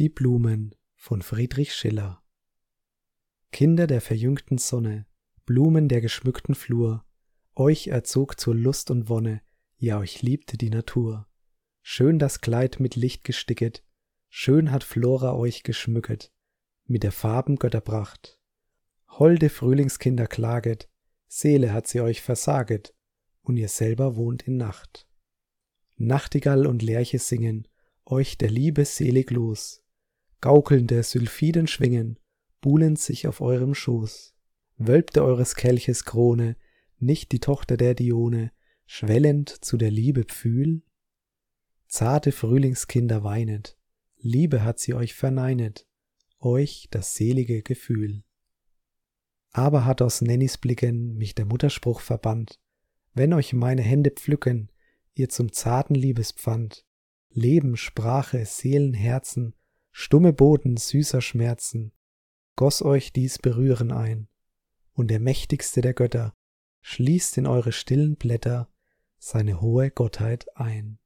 Die Blumen von Friedrich Schiller Kinder der verjüngten Sonne, Blumen der geschmückten Flur, euch erzog zur Lust und Wonne, ja euch liebte die Natur. Schön das Kleid mit Licht gesticket, schön hat Flora euch geschmücket, mit der Farben Götterpracht. Holde Frühlingskinder klaget, Seele hat sie euch versaget, und ihr selber wohnt in Nacht. Nachtigall und Lerche singen, euch der Liebe selig los, gaukelnde Sylphiden schwingen, buhlend sich auf eurem Schoß. Wölbte eures Kelches Krone nicht die Tochter der Dione, schwellend zu der Liebe Pfühl? Zarte Frühlingskinder weinet, Liebe hat sie euch verneinet, euch das selige Gefühl. Aber hat aus Nennys Blicken mich der Mutterspruch verbannt, wenn euch meine Hände pflücken, ihr zum zarten Liebespfand, Leben, Sprache, Seelen, Herzen, stumme Boden süßer Schmerzen, goss euch dies Berühren ein, und der mächtigste der Götter schließt in eure stillen Blätter seine hohe Gottheit ein.